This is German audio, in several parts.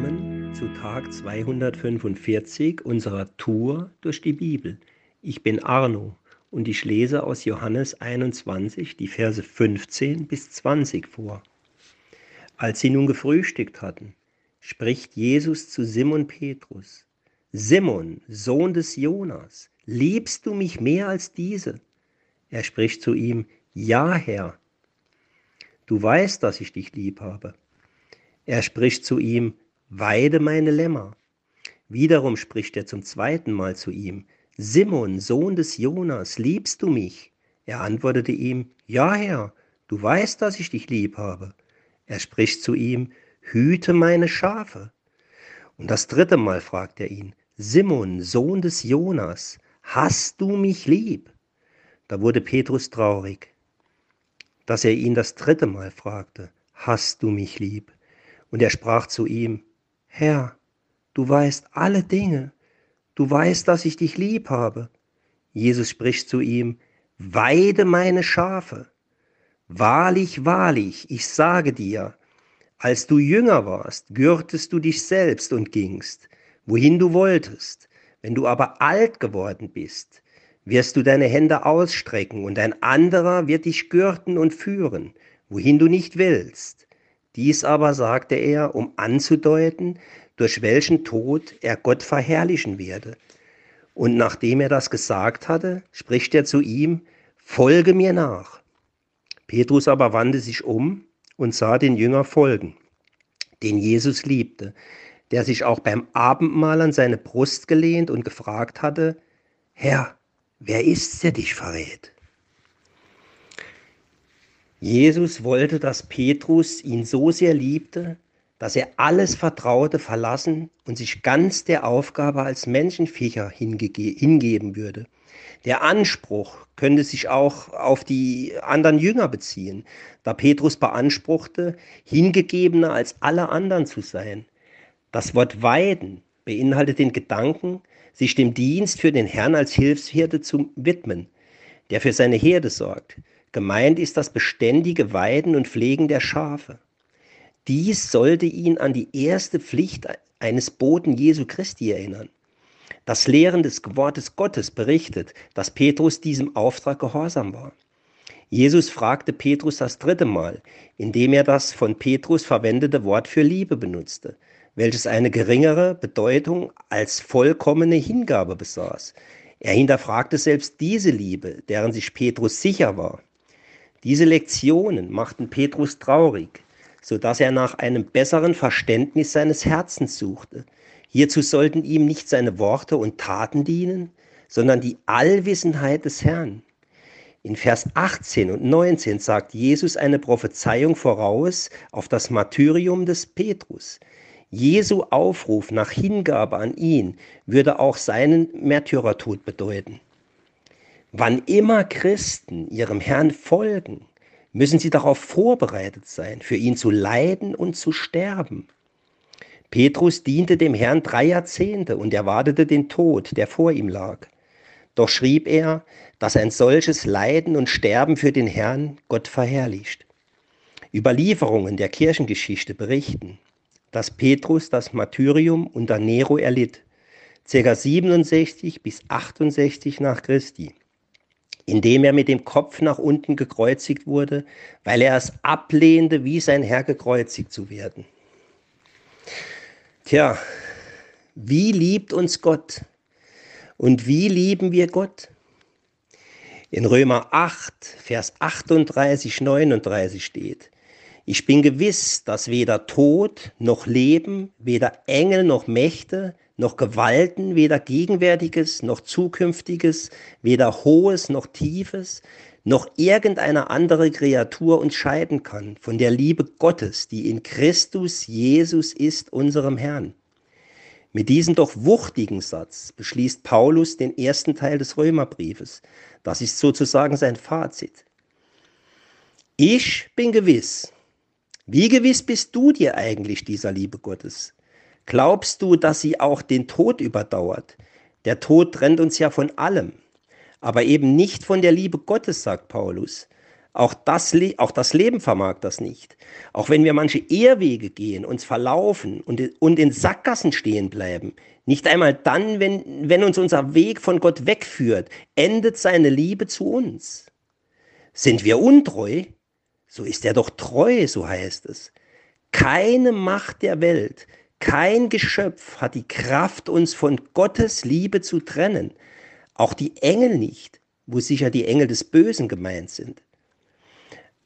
willkommen zu Tag 245 unserer Tour durch die Bibel. Ich bin Arno und ich lese aus Johannes 21 die Verse 15 bis 20 vor. Als sie nun gefrühstückt hatten, spricht Jesus zu Simon Petrus, Simon, Sohn des Jonas, liebst du mich mehr als diese? Er spricht zu ihm, Ja, Herr, du weißt, dass ich dich lieb habe. Er spricht zu ihm, Weide meine Lämmer. Wiederum spricht er zum zweiten Mal zu ihm, Simon, Sohn des Jonas, liebst du mich? Er antwortete ihm, Ja, Herr, du weißt, dass ich dich lieb habe. Er spricht zu ihm, Hüte meine Schafe. Und das dritte Mal fragt er ihn, Simon, Sohn des Jonas, hast du mich lieb? Da wurde Petrus traurig, dass er ihn das dritte Mal fragte, hast du mich lieb? Und er sprach zu ihm, Herr, du weißt alle Dinge, du weißt, dass ich dich lieb habe. Jesus spricht zu ihm, Weide meine Schafe. Wahrlich, wahrlich, ich sage dir, als du jünger warst, gürtest du dich selbst und gingst, wohin du wolltest. Wenn du aber alt geworden bist, wirst du deine Hände ausstrecken und ein anderer wird dich gürten und führen, wohin du nicht willst. Dies aber sagte er, um anzudeuten, durch welchen Tod er Gott verherrlichen werde. Und nachdem er das gesagt hatte, spricht er zu ihm, Folge mir nach. Petrus aber wandte sich um und sah den Jünger folgen, den Jesus liebte, der sich auch beim Abendmahl an seine Brust gelehnt und gefragt hatte, Herr, wer ist's, der dich verrät? Jesus wollte, dass Petrus ihn so sehr liebte, dass er alles Vertraute verlassen und sich ganz der Aufgabe als Menschenfischer hingeben würde. Der Anspruch könnte sich auch auf die anderen Jünger beziehen, da Petrus beanspruchte, hingegebener als alle anderen zu sein. Das Wort weiden beinhaltet den Gedanken, sich dem Dienst für den Herrn als Hilfsherde zu widmen, der für seine Herde sorgt. Gemeint ist das beständige Weiden und Pflegen der Schafe. Dies sollte ihn an die erste Pflicht eines Boten Jesu Christi erinnern. Das Lehren des Wortes Gottes berichtet, dass Petrus diesem Auftrag gehorsam war. Jesus fragte Petrus das dritte Mal, indem er das von Petrus verwendete Wort für Liebe benutzte, welches eine geringere Bedeutung als vollkommene Hingabe besaß. Er hinterfragte selbst diese Liebe, deren sich Petrus sicher war. Diese Lektionen machten Petrus traurig, so dass er nach einem besseren Verständnis seines Herzens suchte. Hierzu sollten ihm nicht seine Worte und Taten dienen, sondern die Allwissenheit des Herrn. In Vers 18 und 19 sagt Jesus eine Prophezeiung voraus auf das Martyrium des Petrus. Jesu Aufruf nach Hingabe an ihn würde auch seinen Märtyrertod bedeuten. Wann immer Christen ihrem Herrn folgen, müssen sie darauf vorbereitet sein, für ihn zu leiden und zu sterben. Petrus diente dem Herrn drei Jahrzehnte und erwartete den Tod, der vor ihm lag. Doch schrieb er, dass ein solches Leiden und Sterben für den Herrn Gott verherrlicht. Überlieferungen der Kirchengeschichte berichten, dass Petrus das Martyrium unter Nero erlitt, ca. 67 bis 68 nach Christi indem er mit dem Kopf nach unten gekreuzigt wurde, weil er es ablehnte, wie sein Herr gekreuzigt zu werden. Tja, wie liebt uns Gott? Und wie lieben wir Gott? In Römer 8, Vers 38, 39 steht, ich bin gewiss, dass weder Tod noch Leben, weder Engel noch Mächte, noch Gewalten, weder Gegenwärtiges noch Zukünftiges, weder Hohes noch Tiefes, noch irgendeine andere Kreatur uns scheiden kann von der Liebe Gottes, die in Christus Jesus ist, unserem Herrn. Mit diesem doch wuchtigen Satz beschließt Paulus den ersten Teil des Römerbriefes. Das ist sozusagen sein Fazit. Ich bin gewiss. Wie gewiss bist du dir eigentlich dieser Liebe Gottes? Glaubst du, dass sie auch den Tod überdauert? Der Tod trennt uns ja von allem, aber eben nicht von der Liebe Gottes, sagt Paulus. Auch das, auch das Leben vermag das nicht. Auch wenn wir manche Ehrwege gehen, uns verlaufen und, und in Sackgassen stehen bleiben, nicht einmal dann, wenn, wenn uns unser Weg von Gott wegführt, endet seine Liebe zu uns. Sind wir untreu? So ist er doch treu, so heißt es. Keine Macht der Welt, kein Geschöpf hat die Kraft, uns von Gottes Liebe zu trennen. Auch die Engel nicht, wo sicher die Engel des Bösen gemeint sind.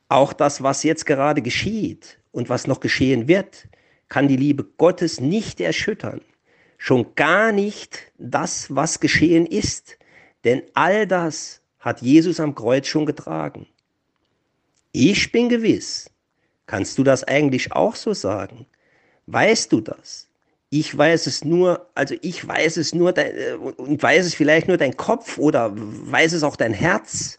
Auch das, was jetzt gerade geschieht und was noch geschehen wird, kann die Liebe Gottes nicht erschüttern. Schon gar nicht das, was geschehen ist. Denn all das hat Jesus am Kreuz schon getragen. Ich bin gewiss. Kannst du das eigentlich auch so sagen? Weißt du das? Ich weiß es nur, also ich weiß es nur äh, und weiß es vielleicht nur dein Kopf oder weiß es auch dein Herz.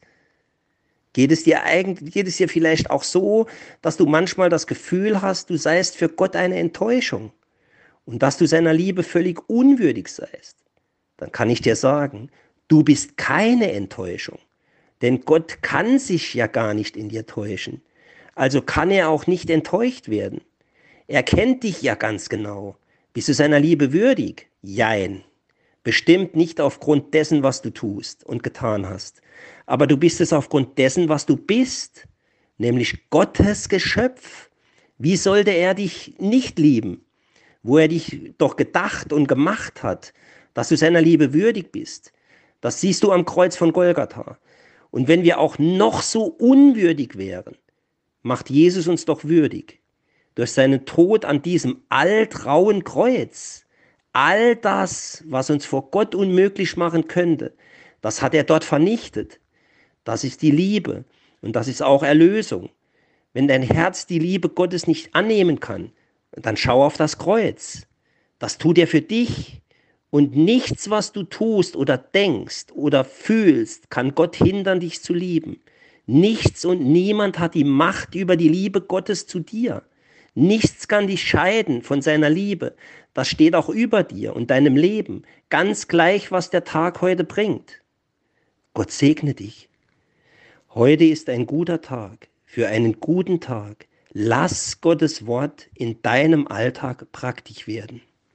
Geht es dir eigentlich, geht es dir vielleicht auch so, dass du manchmal das Gefühl hast, du seist für Gott eine Enttäuschung und dass du seiner Liebe völlig unwürdig seist? Dann kann ich dir sagen, du bist keine Enttäuschung. Denn Gott kann sich ja gar nicht in dir täuschen. Also kann er auch nicht enttäuscht werden. Er kennt dich ja ganz genau. Bist du seiner Liebe würdig? Jein. Bestimmt nicht aufgrund dessen, was du tust und getan hast. Aber du bist es aufgrund dessen, was du bist, nämlich Gottes Geschöpf. Wie sollte er dich nicht lieben, wo er dich doch gedacht und gemacht hat, dass du seiner Liebe würdig bist? Das siehst du am Kreuz von Golgatha. Und wenn wir auch noch so unwürdig wären, macht Jesus uns doch würdig. Durch seinen Tod an diesem altrauen Kreuz. All das, was uns vor Gott unmöglich machen könnte, das hat er dort vernichtet. Das ist die Liebe und das ist auch Erlösung. Wenn dein Herz die Liebe Gottes nicht annehmen kann, dann schau auf das Kreuz. Das tut er für dich. Und nichts, was du tust oder denkst oder fühlst, kann Gott hindern, dich zu lieben. Nichts und niemand hat die Macht über die Liebe Gottes zu dir. Nichts kann dich scheiden von seiner Liebe. Das steht auch über dir und deinem Leben, ganz gleich, was der Tag heute bringt. Gott segne dich. Heute ist ein guter Tag für einen guten Tag. Lass Gottes Wort in deinem Alltag praktisch werden.